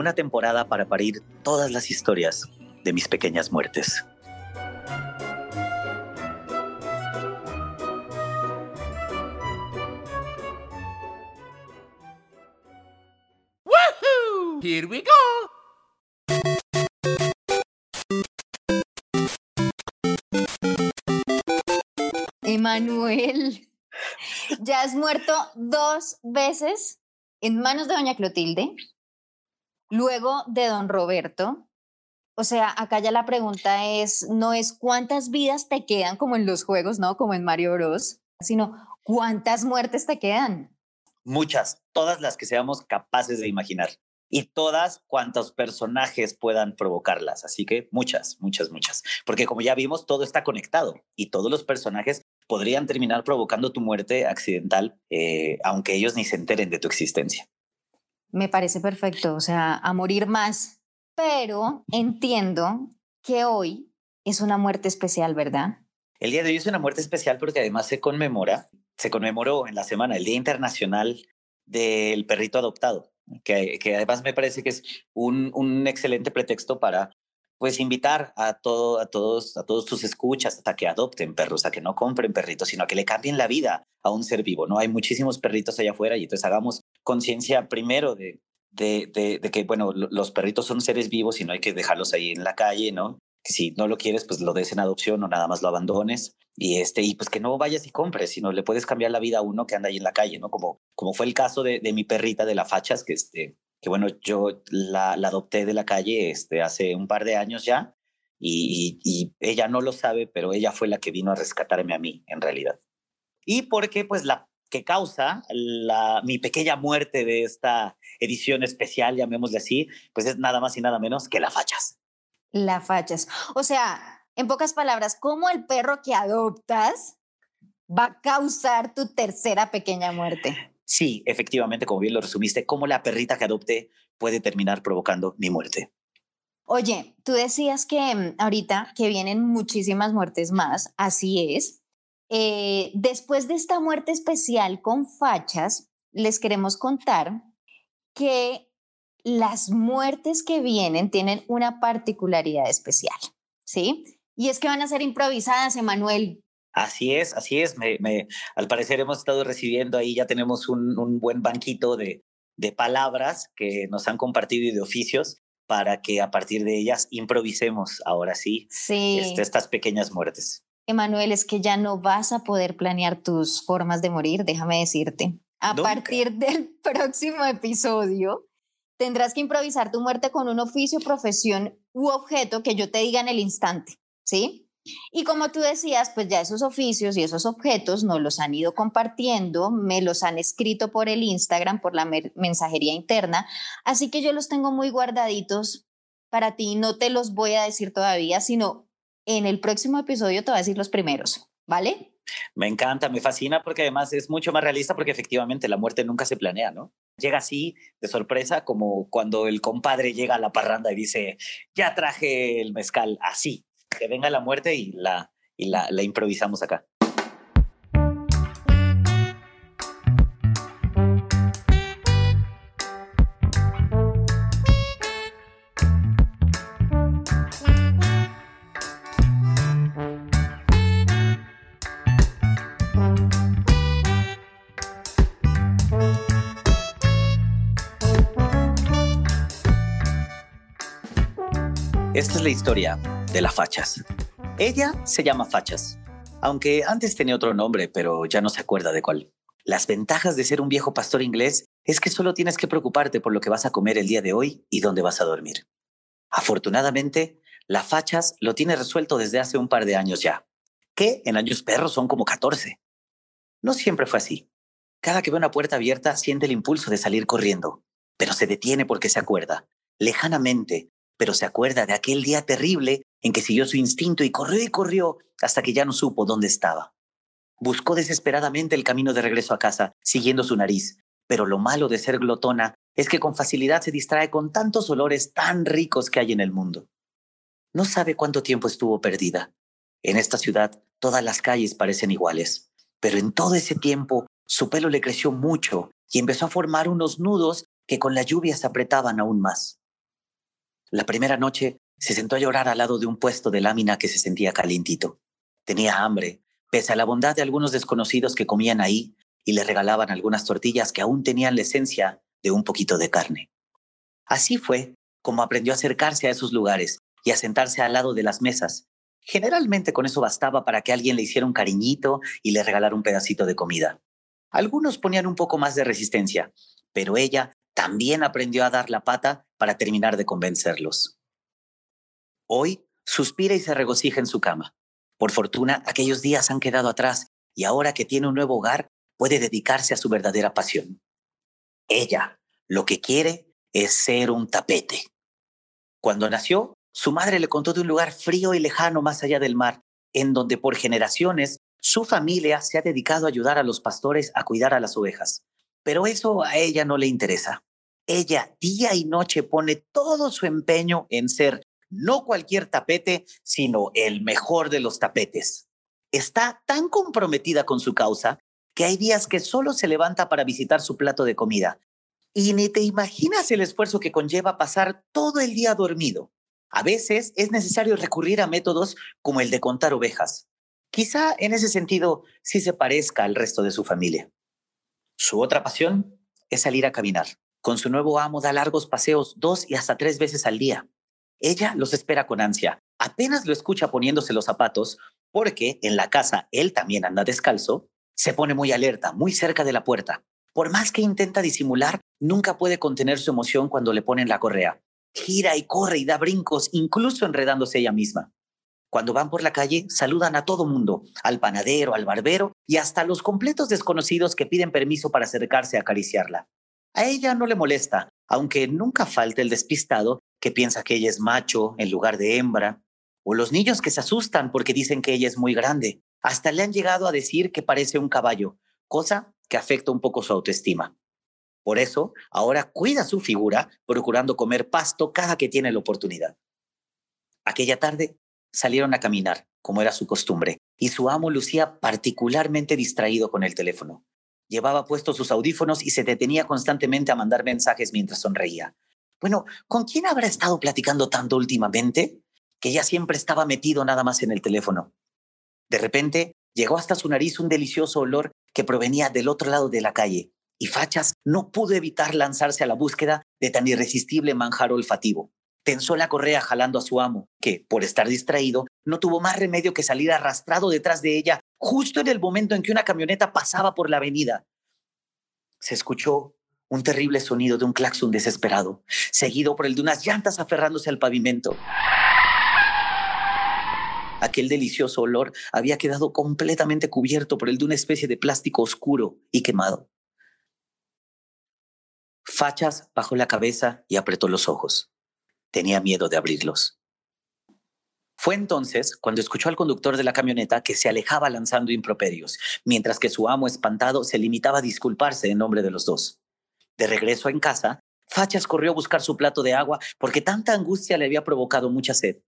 una temporada para parir todas las historias de mis pequeñas muertes. Here we go. Emanuel, ya has muerto dos veces en manos de doña Clotilde, luego de don Roberto. O sea, acá ya la pregunta es, no es cuántas vidas te quedan como en los juegos, ¿no? Como en Mario Bros, sino cuántas muertes te quedan. Muchas, todas las que seamos capaces de imaginar y todas cuantos personajes puedan provocarlas. Así que muchas, muchas, muchas. Porque como ya vimos, todo está conectado y todos los personajes podrían terminar provocando tu muerte accidental, eh, aunque ellos ni se enteren de tu existencia. Me parece perfecto, o sea, a morir más. Pero entiendo que hoy es una muerte especial, ¿verdad? El día de hoy es una muerte especial porque además se conmemora, se conmemoró en la semana el Día Internacional del Perrito Adoptado que, que además me parece que es un, un excelente pretexto para pues invitar a, todo, a, todos, a todos tus escuchas a que adopten perros, a que no compren perritos, sino a que le cambien la vida a un ser vivo. ¿no? Hay muchísimos perritos allá afuera y entonces hagamos conciencia primero de, de, que, bueno, los perritos son seres vivos y no hay que dejarlos ahí en la calle, ¿no? Que si no lo quieres, pues lo des en adopción o nada más lo abandones. Y, este, y pues que no vayas y compres, sino le puedes cambiar la vida a uno que anda ahí en la calle, ¿no? Como, como fue el caso de, de mi perrita de la Fachas, que, este, que bueno, yo la, adopté de la calle este, hace un par de años ya y, y, ella no lo sabe, pero ella fue la que vino a rescatarme a mí, en realidad. Y porque pues la que causa la, mi pequeña muerte de esta edición especial, llamémosle así, pues es nada más y nada menos que la Fachas. La Fachas. O sea, en pocas palabras, ¿cómo el perro que adoptas va a causar tu tercera pequeña muerte? Sí, efectivamente, como bien lo resumiste, cómo la perrita que adopte puede terminar provocando mi muerte. Oye, tú decías que mm, ahorita que vienen muchísimas muertes más, así es. Eh, después de esta muerte especial con fachas, les queremos contar que las muertes que vienen tienen una particularidad especial, ¿sí? Y es que van a ser improvisadas, Emanuel. Así es, así es. Me, me, al parecer hemos estado recibiendo ahí, ya tenemos un, un buen banquito de, de, palabras que nos han compartido y de oficios para que a partir de ellas improvisemos ahora sí, sí. Este, estas pequeñas muertes. Emanuel, es que ya no vas a poder planear tus formas de morir, déjame decirte. A Nunca. partir del próximo episodio, tendrás que improvisar tu muerte con un oficio, profesión u objeto que yo te diga en el instante, ¿sí? Y como tú decías, pues ya esos oficios y esos objetos nos los han ido compartiendo, me los han escrito por el Instagram, por la mensajería interna, así que yo los tengo muy guardaditos para ti, no te los voy a decir todavía, sino en el próximo episodio te voy a decir los primeros, ¿vale? Me encanta, me fascina porque además es mucho más realista porque efectivamente la muerte nunca se planea, ¿no? Llega así de sorpresa como cuando el compadre llega a la parranda y dice, ya traje el mezcal, así, que venga la muerte y la, y la, la improvisamos acá. Esta es la historia de la Fachas. Ella se llama Fachas, aunque antes tenía otro nombre, pero ya no se acuerda de cuál. Las ventajas de ser un viejo pastor inglés es que solo tienes que preocuparte por lo que vas a comer el día de hoy y dónde vas a dormir. Afortunadamente, la Fachas lo tiene resuelto desde hace un par de años ya, que en años perros son como 14. No siempre fue así. Cada que ve una puerta abierta siente el impulso de salir corriendo, pero se detiene porque se acuerda, lejanamente, pero se acuerda de aquel día terrible en que siguió su instinto y corrió y corrió hasta que ya no supo dónde estaba. Buscó desesperadamente el camino de regreso a casa, siguiendo su nariz, pero lo malo de ser glotona es que con facilidad se distrae con tantos olores tan ricos que hay en el mundo. No sabe cuánto tiempo estuvo perdida. En esta ciudad todas las calles parecen iguales, pero en todo ese tiempo su pelo le creció mucho y empezó a formar unos nudos que con la lluvia se apretaban aún más. La primera noche se sentó a llorar al lado de un puesto de lámina que se sentía calientito. Tenía hambre, pese a la bondad de algunos desconocidos que comían ahí y le regalaban algunas tortillas que aún tenían la esencia de un poquito de carne. Así fue como aprendió a acercarse a esos lugares y a sentarse al lado de las mesas. Generalmente con eso bastaba para que alguien le hiciera un cariñito y le regalara un pedacito de comida. Algunos ponían un poco más de resistencia, pero ella también aprendió a dar la pata para terminar de convencerlos. Hoy suspira y se regocija en su cama. Por fortuna, aquellos días han quedado atrás y ahora que tiene un nuevo hogar, puede dedicarse a su verdadera pasión. Ella lo que quiere es ser un tapete. Cuando nació, su madre le contó de un lugar frío y lejano más allá del mar, en donde por generaciones su familia se ha dedicado a ayudar a los pastores a cuidar a las ovejas. Pero eso a ella no le interesa. Ella día y noche pone todo su empeño en ser no cualquier tapete, sino el mejor de los tapetes. Está tan comprometida con su causa que hay días que solo se levanta para visitar su plato de comida. Y ni te imaginas el esfuerzo que conlleva pasar todo el día dormido. A veces es necesario recurrir a métodos como el de contar ovejas. Quizá en ese sentido sí se parezca al resto de su familia. Su otra pasión es salir a caminar. Con su nuevo amo da largos paseos dos y hasta tres veces al día. Ella los espera con ansia. Apenas lo escucha poniéndose los zapatos, porque en la casa él también anda descalzo, se pone muy alerta, muy cerca de la puerta. Por más que intenta disimular, nunca puede contener su emoción cuando le ponen la correa. Gira y corre y da brincos, incluso enredándose ella misma. Cuando van por la calle, saludan a todo mundo, al panadero, al barbero y hasta a los completos desconocidos que piden permiso para acercarse a acariciarla. A ella no le molesta, aunque nunca falte el despistado que piensa que ella es macho en lugar de hembra, o los niños que se asustan porque dicen que ella es muy grande. Hasta le han llegado a decir que parece un caballo, cosa que afecta un poco su autoestima. Por eso, ahora cuida su figura, procurando comer pasto cada que tiene la oportunidad. Aquella tarde salieron a caminar, como era su costumbre, y su amo lucía particularmente distraído con el teléfono. Llevaba puestos sus audífonos y se detenía constantemente a mandar mensajes mientras sonreía. Bueno, ¿con quién habrá estado platicando tanto últimamente? Que ya siempre estaba metido nada más en el teléfono. De repente, llegó hasta su nariz un delicioso olor que provenía del otro lado de la calle, y Fachas no pudo evitar lanzarse a la búsqueda de tan irresistible manjar olfativo. Tensó la correa jalando a su amo, que, por estar distraído, no tuvo más remedio que salir arrastrado detrás de ella justo en el momento en que una camioneta pasaba por la avenida. Se escuchó un terrible sonido de un claxon desesperado, seguido por el de unas llantas aferrándose al pavimento. Aquel delicioso olor había quedado completamente cubierto por el de una especie de plástico oscuro y quemado. Fachas bajó la cabeza y apretó los ojos. Tenía miedo de abrirlos. Fue entonces cuando escuchó al conductor de la camioneta que se alejaba lanzando improperios, mientras que su amo espantado se limitaba a disculparse en nombre de los dos. De regreso en casa, Fachas corrió a buscar su plato de agua porque tanta angustia le había provocado mucha sed.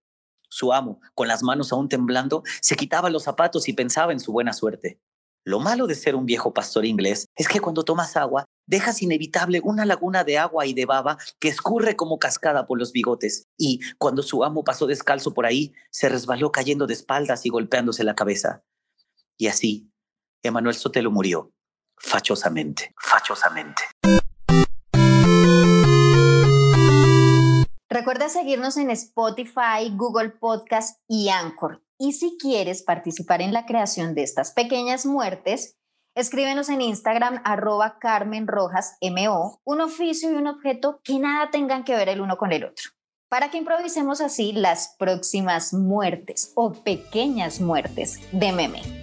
Su amo, con las manos aún temblando, se quitaba los zapatos y pensaba en su buena suerte. Lo malo de ser un viejo pastor inglés es que cuando tomas agua dejas inevitable una laguna de agua y de baba que escurre como cascada por los bigotes, y cuando su amo pasó descalzo por ahí, se resbaló cayendo de espaldas y golpeándose la cabeza. Y así, Emanuel Sotelo murió, fachosamente, fachosamente. Recuerda seguirnos en Spotify, Google Podcast y Anchor. Y si quieres participar en la creación de estas pequeñas muertes, Escríbenos en Instagram arroba Carmen Rojas un oficio y un objeto que nada tengan que ver el uno con el otro. Para que improvisemos así las próximas muertes o pequeñas muertes de meme.